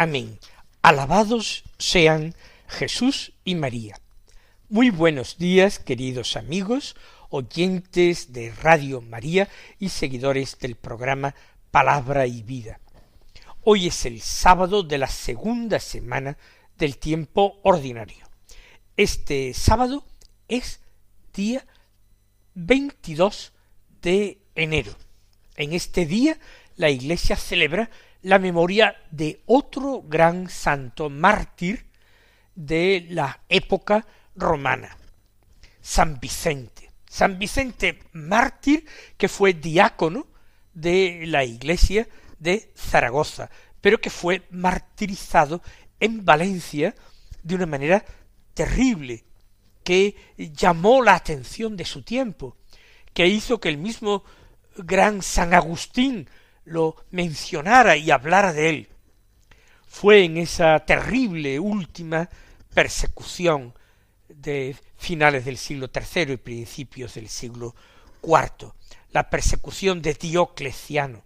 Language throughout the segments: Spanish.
Amén. Alabados sean Jesús y María. Muy buenos días, queridos amigos, oyentes de Radio María y seguidores del programa Palabra y Vida. Hoy es el sábado de la segunda semana del tiempo ordinario. Este sábado es día 22 de enero en este día la Iglesia celebra la memoria de otro gran santo mártir de la época romana, San Vicente. San Vicente mártir que fue diácono de la iglesia de Zaragoza, pero que fue martirizado en Valencia de una manera terrible, que llamó la atención de su tiempo, que hizo que el mismo gran San Agustín lo mencionara y hablara de él. Fue en esa terrible última persecución de finales del siglo III y principios del siglo IV, la persecución de Diocleciano,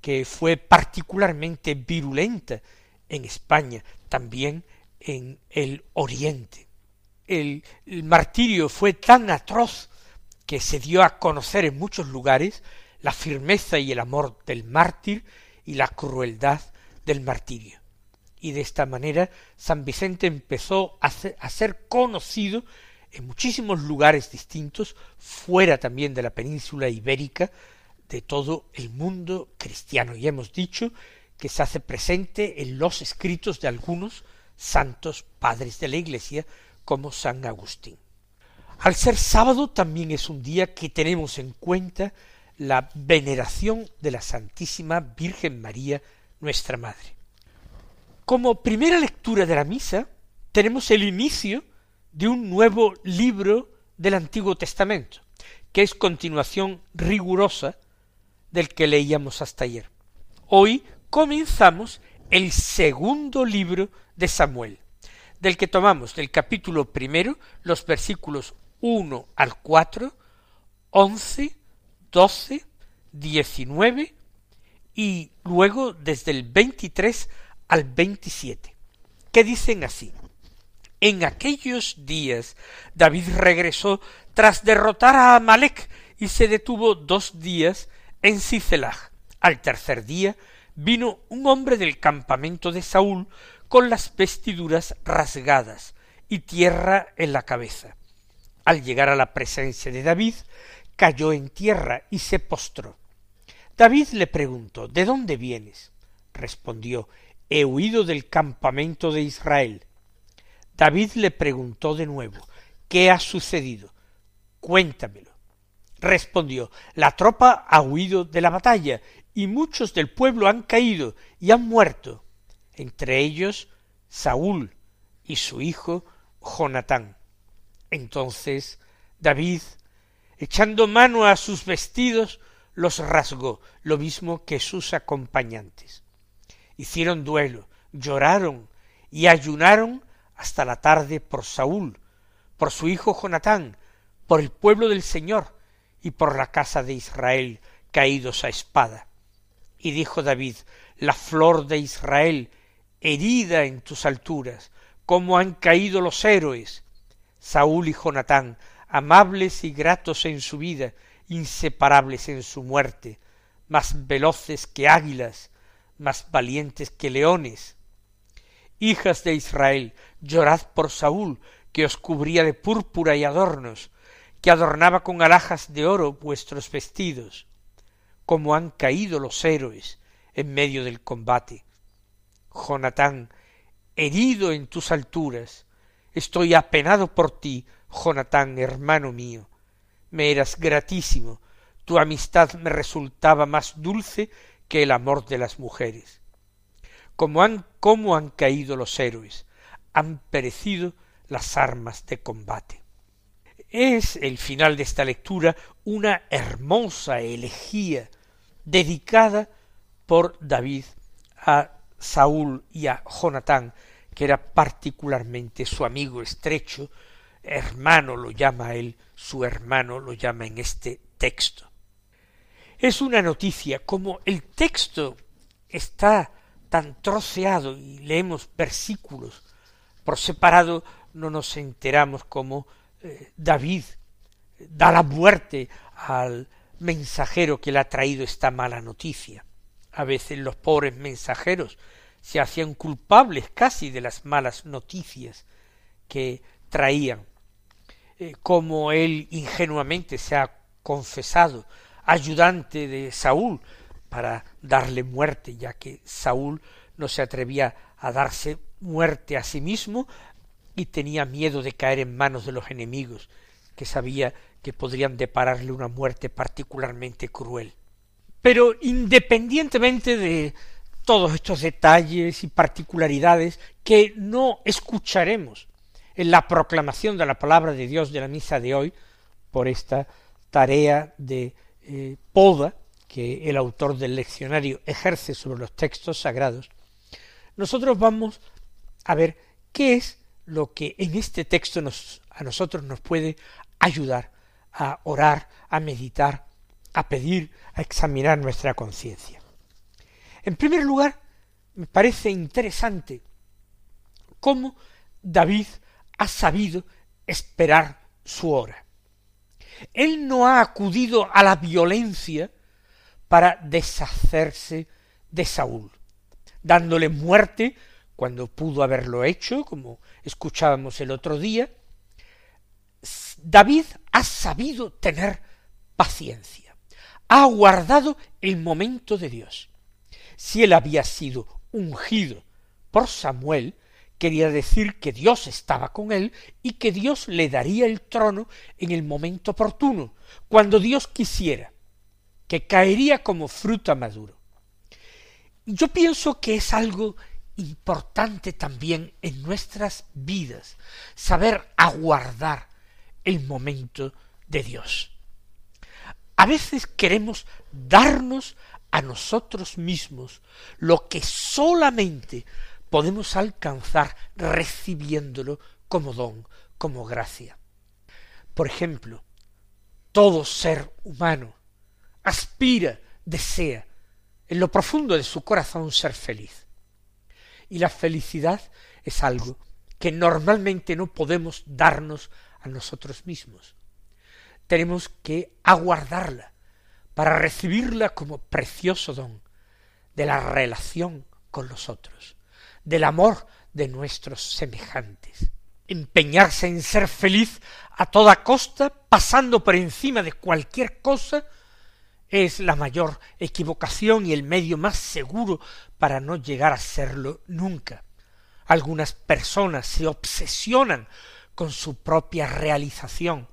que fue particularmente virulenta en España, también en el Oriente. El, el martirio fue tan atroz que se dio a conocer en muchos lugares la firmeza y el amor del mártir y la crueldad del martirio. Y de esta manera San Vicente empezó a ser, conocido en muchísimos lugares distintos, fuera también de la península ibérica, de todo el mundo cristiano. Y hemos dicho que se hace presente en los escritos de algunos santos padres de la Iglesia, como San Agustín. Al ser sábado también es un día que tenemos en cuenta la veneración de la Santísima Virgen María, nuestra Madre. Como primera lectura de la misa, tenemos el inicio de un nuevo libro del Antiguo Testamento, que es continuación rigurosa del que leíamos hasta ayer. Hoy comenzamos el segundo libro de Samuel, del que tomamos del capítulo primero los versículos uno al cuatro, once, 12, 19 y luego desde el 23 al 27, que dicen así. En aquellos días David regresó tras derrotar a Amalek y se detuvo dos días en Cicelag. Al tercer día vino un hombre del campamento de Saúl con las vestiduras rasgadas y tierra en la cabeza. Al llegar a la presencia de David, cayó en tierra y se postró. David le preguntó ¿De dónde vienes? respondió He huido del campamento de Israel. David le preguntó de nuevo ¿Qué ha sucedido? Cuéntamelo. Respondió La tropa ha huido de la batalla y muchos del pueblo han caído y han muerto, entre ellos Saúl y su hijo Jonatán. Entonces David echando mano a sus vestidos, los rasgó, lo mismo que sus acompañantes. Hicieron duelo, lloraron y ayunaron hasta la tarde por Saúl, por su hijo Jonatán, por el pueblo del Señor y por la casa de Israel caídos a espada. Y dijo David, la flor de Israel, herida en tus alturas, cómo han caído los héroes. Saúl y Jonatán amables y gratos en su vida, inseparables en su muerte, más veloces que águilas, más valientes que leones. Hijas de Israel, llorad por Saúl, que os cubría de púrpura y adornos, que adornaba con alhajas de oro vuestros vestidos, como han caído los héroes en medio del combate. Jonatán, herido en tus alturas, estoy apenado por ti, Jonatán, hermano mío, me eras gratísimo, tu amistad me resultaba más dulce que el amor de las mujeres. como han, cómo han caído los héroes, han perecido las armas de combate. Es el final de esta lectura una hermosa elegía dedicada por David a Saúl y a Jonatán, que era particularmente su amigo estrecho, hermano lo llama él, su hermano lo llama en este texto. Es una noticia, como el texto está tan troceado y leemos versículos por separado, no nos enteramos cómo eh, David da la muerte al mensajero que le ha traído esta mala noticia. A veces los pobres mensajeros se hacían culpables casi de las malas noticias que traían. Eh, como él ingenuamente se ha confesado ayudante de Saúl para darle muerte, ya que Saúl no se atrevía a darse muerte a sí mismo y tenía miedo de caer en manos de los enemigos, que sabía que podrían depararle una muerte particularmente cruel. Pero independientemente de todos estos detalles y particularidades que no escucharemos en la proclamación de la palabra de Dios de la misa de hoy, por esta tarea de eh, poda que el autor del leccionario ejerce sobre los textos sagrados, nosotros vamos a ver qué es lo que en este texto a nosotros nos puede ayudar a orar, a meditar, a pedir, a examinar nuestra conciencia. En primer lugar, me parece interesante cómo David ha sabido esperar su hora. Él no ha acudido a la violencia para deshacerse de Saúl, dándole muerte cuando pudo haberlo hecho, como escuchábamos el otro día, David ha sabido tener paciencia, ha aguardado el momento de Dios. Si él había sido ungido por Samuel, quería decir que Dios estaba con él y que Dios le daría el trono en el momento oportuno, cuando Dios quisiera, que caería como fruta maduro. Yo pienso que es algo importante también en nuestras vidas saber aguardar el momento de Dios. A veces queremos darnos a nosotros mismos lo que solamente podemos alcanzar recibiéndolo como don, como gracia. Por ejemplo, todo ser humano aspira, desea, en lo profundo de su corazón ser feliz. Y la felicidad es algo que normalmente no podemos darnos a nosotros mismos. Tenemos que aguardarla para recibirla como precioso don de la relación con los otros, del amor de nuestros semejantes. Empeñarse en ser feliz a toda costa, pasando por encima de cualquier cosa, es la mayor equivocación y el medio más seguro para no llegar a serlo nunca. Algunas personas se obsesionan con su propia realización,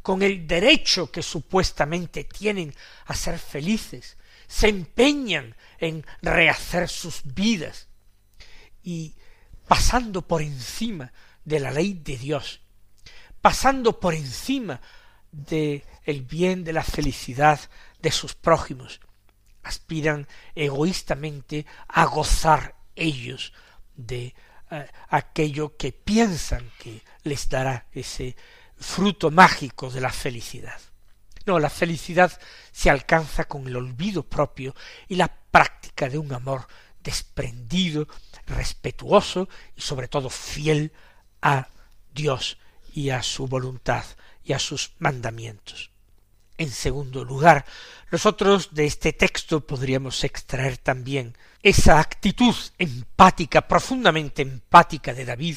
con el derecho que supuestamente tienen a ser felices, se empeñan en rehacer sus vidas y pasando por encima de la ley de Dios, pasando por encima de el bien de la felicidad de sus prójimos, aspiran egoístamente a gozar ellos de eh, aquello que piensan que les dará ese fruto mágico de la felicidad. No, la felicidad se alcanza con el olvido propio y la práctica de un amor desprendido, respetuoso y sobre todo fiel a Dios y a su voluntad y a sus mandamientos. En segundo lugar, nosotros de este texto podríamos extraer también esa actitud empática, profundamente empática de David,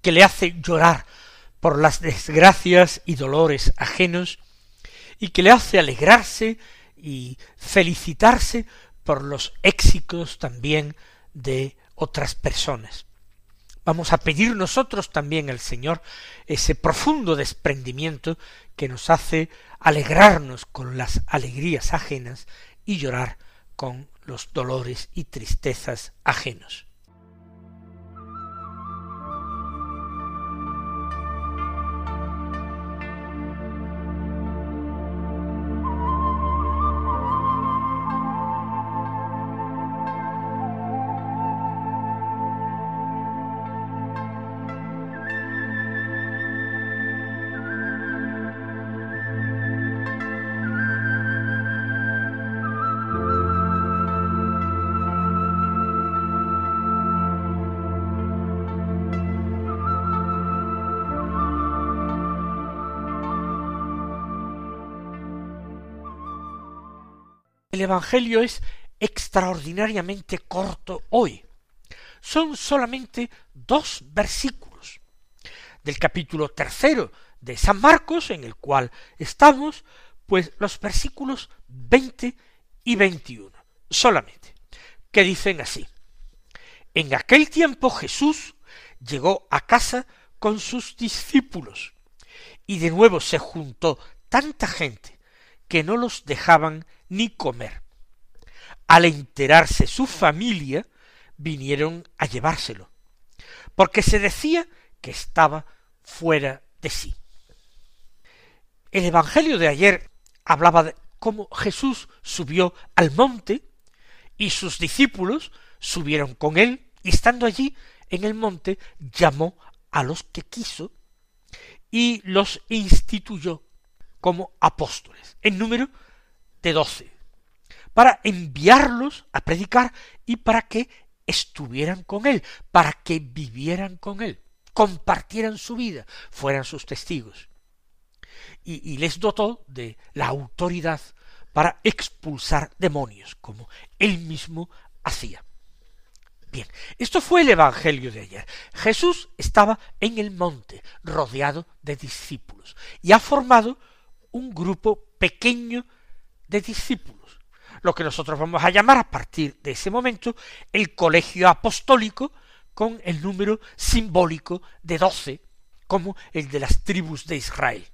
que le hace llorar por las desgracias y dolores ajenos, y que le hace alegrarse y felicitarse por los éxitos también de otras personas. Vamos a pedir nosotros también al Señor ese profundo desprendimiento que nos hace alegrarnos con las alegrías ajenas y llorar con los dolores y tristezas ajenos. El Evangelio es extraordinariamente corto hoy. Son solamente dos versículos del capítulo tercero de San Marcos, en el cual estamos, pues los versículos 20 y 21, solamente, que dicen así. En aquel tiempo Jesús llegó a casa con sus discípulos, y de nuevo se juntó tanta gente que no los dejaban ni comer. Al enterarse su familia, vinieron a llevárselo, porque se decía que estaba fuera de sí. El Evangelio de ayer hablaba de cómo Jesús subió al monte y sus discípulos subieron con él y estando allí en el monte llamó a los que quiso y los instituyó como apóstoles, en número de doce, para enviarlos a predicar y para que estuvieran con él, para que vivieran con él, compartieran su vida, fueran sus testigos. Y, les dotó de la autoridad para expulsar demonios, como él mismo hacía. Bien, esto fue el Evangelio de ayer. Jesús estaba en el monte, rodeado de discípulos, y ha formado un grupo pequeño de discípulos, lo que nosotros vamos a llamar a partir de ese momento el colegio apostólico con el número simbólico de doce, como el de las tribus de Israel.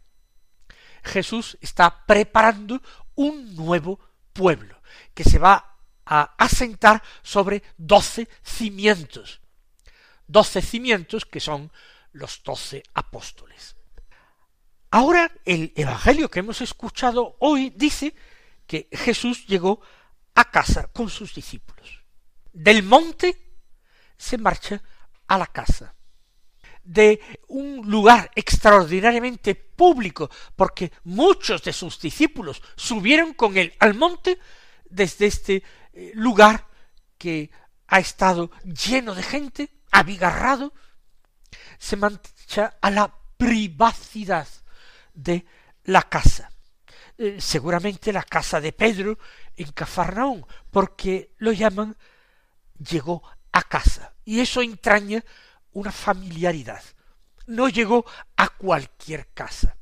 Jesús está preparando un nuevo pueblo que se va a asentar sobre doce cimientos, doce cimientos que son los doce apóstoles. Ahora el Evangelio que hemos escuchado hoy dice que Jesús llegó a casa con sus discípulos. Del monte se marcha a la casa. De un lugar extraordinariamente público, porque muchos de sus discípulos subieron con él al monte desde este eh, lugar que ha estado lleno de gente, abigarrado, se marcha a la privacidad de la casa. Eh, seguramente la casa de Pedro en Cafarnaún, porque lo llaman llegó a casa. Y eso entraña una familiaridad. No llegó a cualquier casa.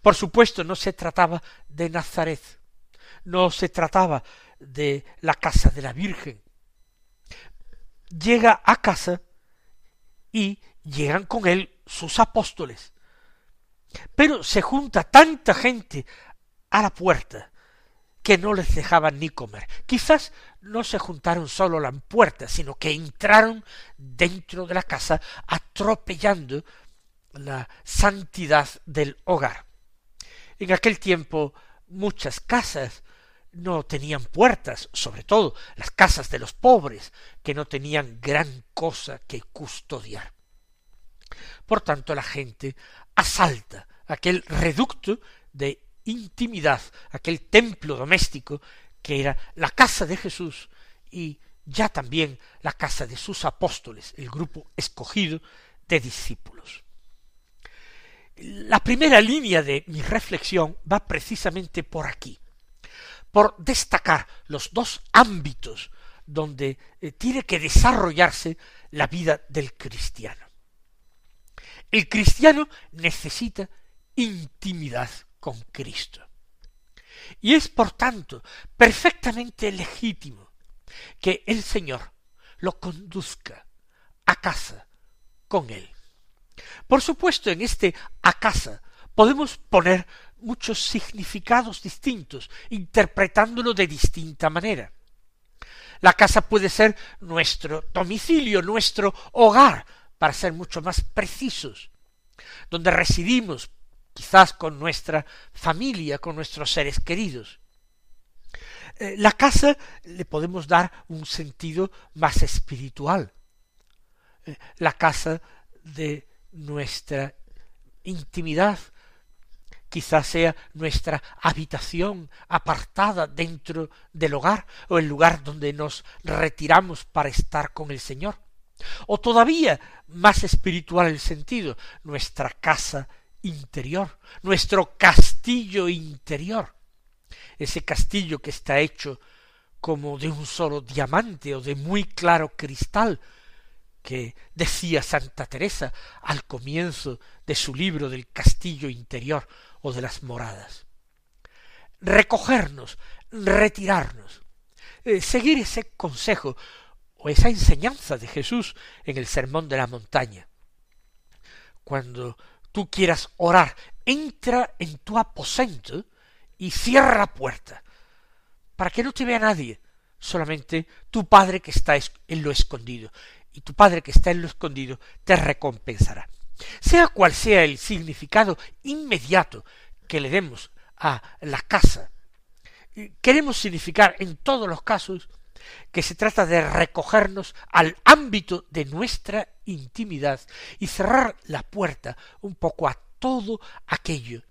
Por supuesto, no se trataba de Nazaret, no se trataba de la casa de la Virgen. Llega a casa y llegan con él sus apóstoles, pero se junta tanta gente a la puerta que no les dejaban ni comer. Quizás no se juntaron solo a la puerta, sino que entraron dentro de la casa atropellando la santidad del hogar. En aquel tiempo muchas casas no tenían puertas, sobre todo las casas de los pobres, que no tenían gran cosa que custodiar. Por tanto, la gente asalta aquel reducto de intimidad, aquel templo doméstico que era la casa de Jesús y ya también la casa de sus apóstoles, el grupo escogido de discípulos. La primera línea de mi reflexión va precisamente por aquí, por destacar los dos ámbitos donde eh, tiene que desarrollarse la vida del cristiano. El cristiano necesita intimidad con Cristo. Y es, por tanto, perfectamente legítimo que el Señor lo conduzca a casa con él. Por supuesto, en este a casa podemos poner muchos significados distintos, interpretándolo de distinta manera. La casa puede ser nuestro domicilio, nuestro hogar, para ser mucho más precisos, donde residimos quizás con nuestra familia, con nuestros seres queridos. Eh, la casa le podemos dar un sentido más espiritual. Eh, la casa de nuestra intimidad, quizás sea nuestra habitación apartada dentro del hogar o el lugar donde nos retiramos para estar con el Señor. O todavía más espiritual el sentido, nuestra casa interior, nuestro castillo interior, ese castillo que está hecho como de un solo diamante o de muy claro cristal, que decía Santa Teresa al comienzo de su libro del castillo interior o de las moradas. Recogernos, retirarnos, eh, seguir ese consejo o esa enseñanza de Jesús en el sermón de la montaña. Cuando tú quieras orar, entra en tu aposento y cierra la puerta, para que no te vea nadie, solamente tu Padre que está en lo escondido, y tu Padre que está en lo escondido te recompensará. Sea cual sea el significado inmediato que le demos a la casa, queremos significar en todos los casos que se trata de recogernos al ámbito de nuestra intimidad y cerrar la puerta un poco a todo aquello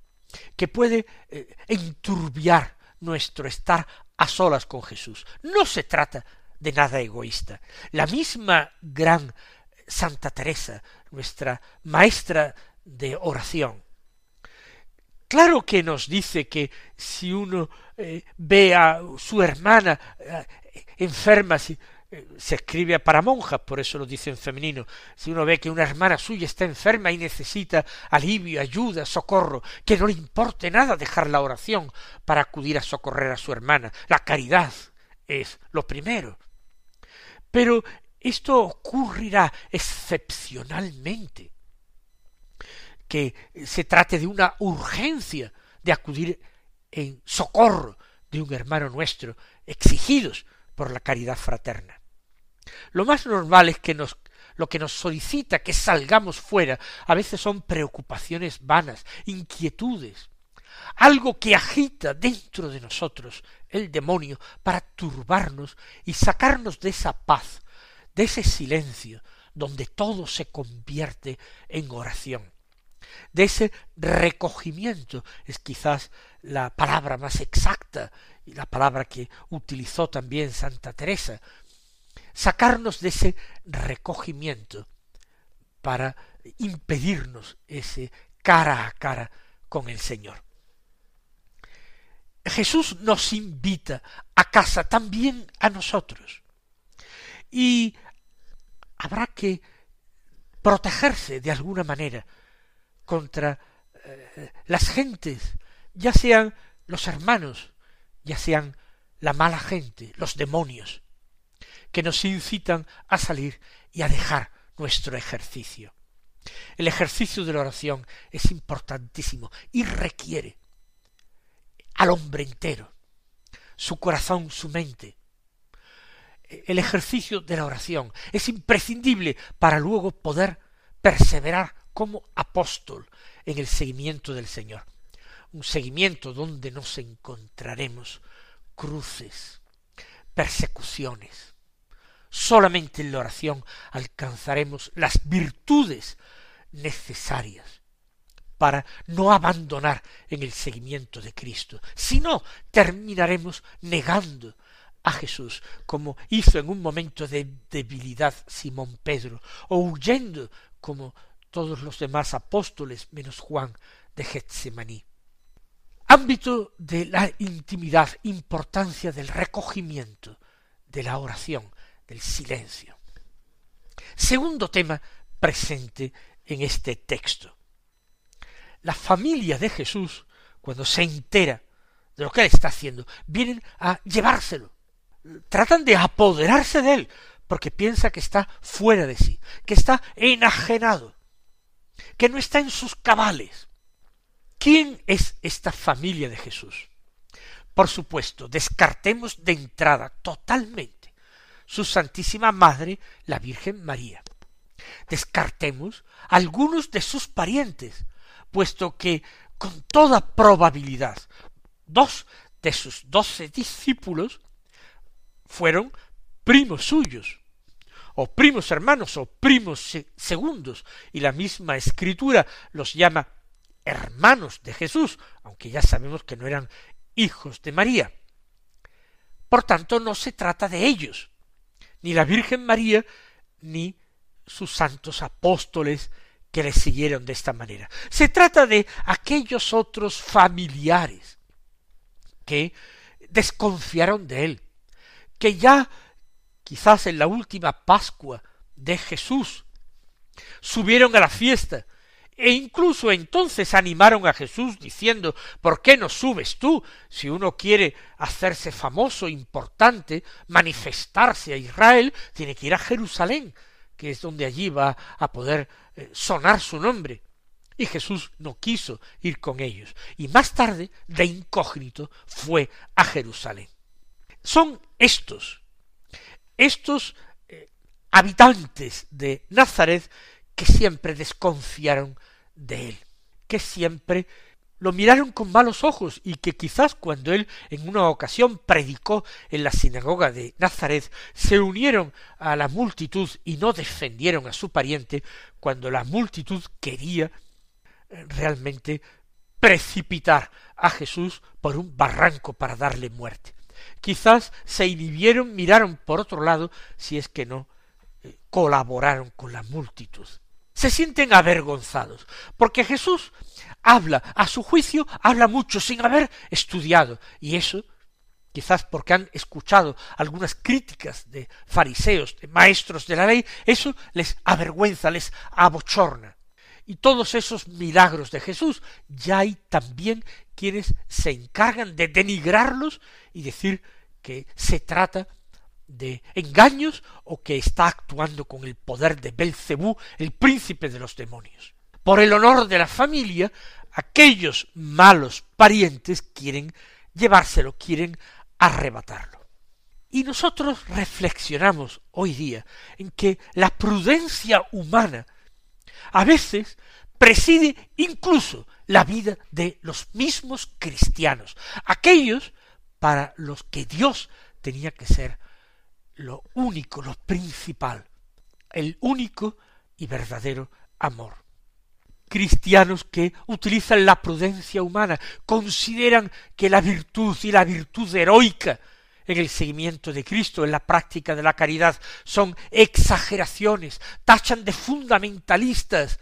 que puede eh, enturbiar nuestro estar a solas con Jesús. No se trata de nada egoísta. La misma gran Santa Teresa, nuestra maestra de oración, Claro que nos dice que si uno eh, ve a su hermana eh, enferma, si, eh, se escribe para monjas, por eso lo dice en femenino. Si uno ve que una hermana suya está enferma y necesita alivio, ayuda, socorro, que no le importe nada dejar la oración para acudir a socorrer a su hermana. La caridad es lo primero. Pero esto ocurrirá excepcionalmente que se trate de una urgencia de acudir en socorro de un hermano nuestro, exigidos por la caridad fraterna. Lo más normal es que nos lo que nos solicita que salgamos fuera a veces son preocupaciones vanas, inquietudes, algo que agita dentro de nosotros el demonio para turbarnos y sacarnos de esa paz, de ese silencio, donde todo se convierte en oración de ese recogimiento es quizás la palabra más exacta la palabra que utilizó también Santa Teresa, sacarnos de ese recogimiento para impedirnos ese cara a cara con el Señor. Jesús nos invita a casa también a nosotros. Y habrá que protegerse de alguna manera contra eh, las gentes, ya sean los hermanos, ya sean la mala gente, los demonios, que nos incitan a salir y a dejar nuestro ejercicio. El ejercicio de la oración es importantísimo y requiere al hombre entero, su corazón, su mente. El ejercicio de la oración es imprescindible para luego poder perseverar como apóstol en el seguimiento del Señor. Un seguimiento donde nos encontraremos cruces, persecuciones. Solamente en la oración alcanzaremos las virtudes necesarias para no abandonar en el seguimiento de Cristo, si no terminaremos negando a Jesús, como hizo en un momento de debilidad Simón Pedro, o huyendo como todos los demás apóstoles menos Juan de Getsemaní. Ámbito de la intimidad, importancia del recogimiento, de la oración, del silencio. Segundo tema presente en este texto. La familia de Jesús, cuando se entera de lo que él está haciendo, vienen a llevárselo. Tratan de apoderarse de él, porque piensa que está fuera de sí, que está enajenado, que no está en sus cabales. ¿Quién es esta familia de Jesús? Por supuesto, descartemos de entrada totalmente su Santísima Madre, la Virgen María. Descartemos algunos de sus parientes, puesto que con toda probabilidad dos de sus doce discípulos fueron primos suyos, o primos hermanos, o primos segundos, y la misma escritura los llama hermanos de Jesús, aunque ya sabemos que no eran hijos de María. Por tanto, no se trata de ellos, ni la Virgen María, ni sus santos apóstoles que le siguieron de esta manera. Se trata de aquellos otros familiares que desconfiaron de él, que ya quizás en la última Pascua de Jesús subieron a la fiesta e incluso entonces animaron a Jesús diciendo ¿Por qué no subes tú? Si uno quiere hacerse famoso, importante, manifestarse a Israel, tiene que ir a Jerusalén, que es donde allí va a poder eh, sonar su nombre. Y Jesús no quiso ir con ellos. Y más tarde, de incógnito, fue a Jerusalén. Son estos, estos eh, habitantes de Nazaret que siempre desconfiaron de él, que siempre lo miraron con malos ojos y que quizás cuando él en una ocasión predicó en la sinagoga de Nazaret se unieron a la multitud y no defendieron a su pariente cuando la multitud quería eh, realmente precipitar a Jesús por un barranco para darle muerte. Quizás se inhibieron, miraron por otro lado, si es que no eh, colaboraron con la multitud se sienten avergonzados, porque Jesús habla, a su juicio, habla mucho sin haber estudiado, y eso quizás porque han escuchado algunas críticas de fariseos, de maestros de la ley, eso les avergüenza, les abochorna. Y todos esos milagros de Jesús, ya hay también quienes se encargan de denigrarlos y decir que se trata de engaños o que está actuando con el poder de Belcebú, el príncipe de los demonios. Por el honor de la familia, aquellos malos parientes quieren llevárselo, quieren arrebatarlo. Y nosotros reflexionamos hoy día en que la prudencia humana a veces preside incluso la vida de los mismos cristianos, aquellos para los que Dios tenía que ser lo único, lo principal, el único y verdadero amor. Cristianos que utilizan la prudencia humana, consideran que la virtud y la virtud heroica en el seguimiento de Cristo, en la práctica de la caridad, son exageraciones, tachan de fundamentalistas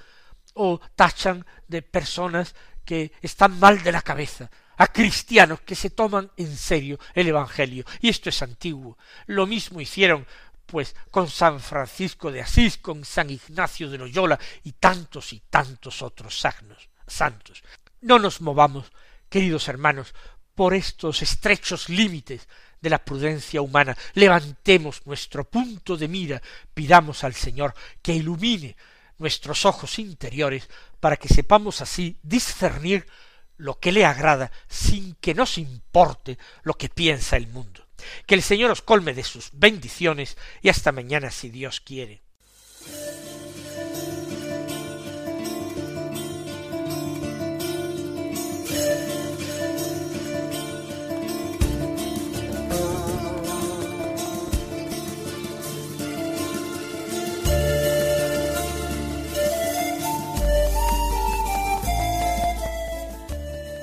o tachan de personas que están mal de la cabeza, a cristianos que se toman en serio el Evangelio. Y esto es antiguo. Lo mismo hicieron pues con San Francisco de Asís, con San Ignacio de Loyola y tantos y tantos otros sagnos, santos. No nos movamos, queridos hermanos, por estos estrechos límites de la prudencia humana. Levantemos nuestro punto de mira, pidamos al Señor que ilumine nuestros ojos interiores para que sepamos así discernir lo que le agrada sin que nos importe lo que piensa el mundo. Que el Señor os colme de sus bendiciones y hasta mañana si Dios quiere.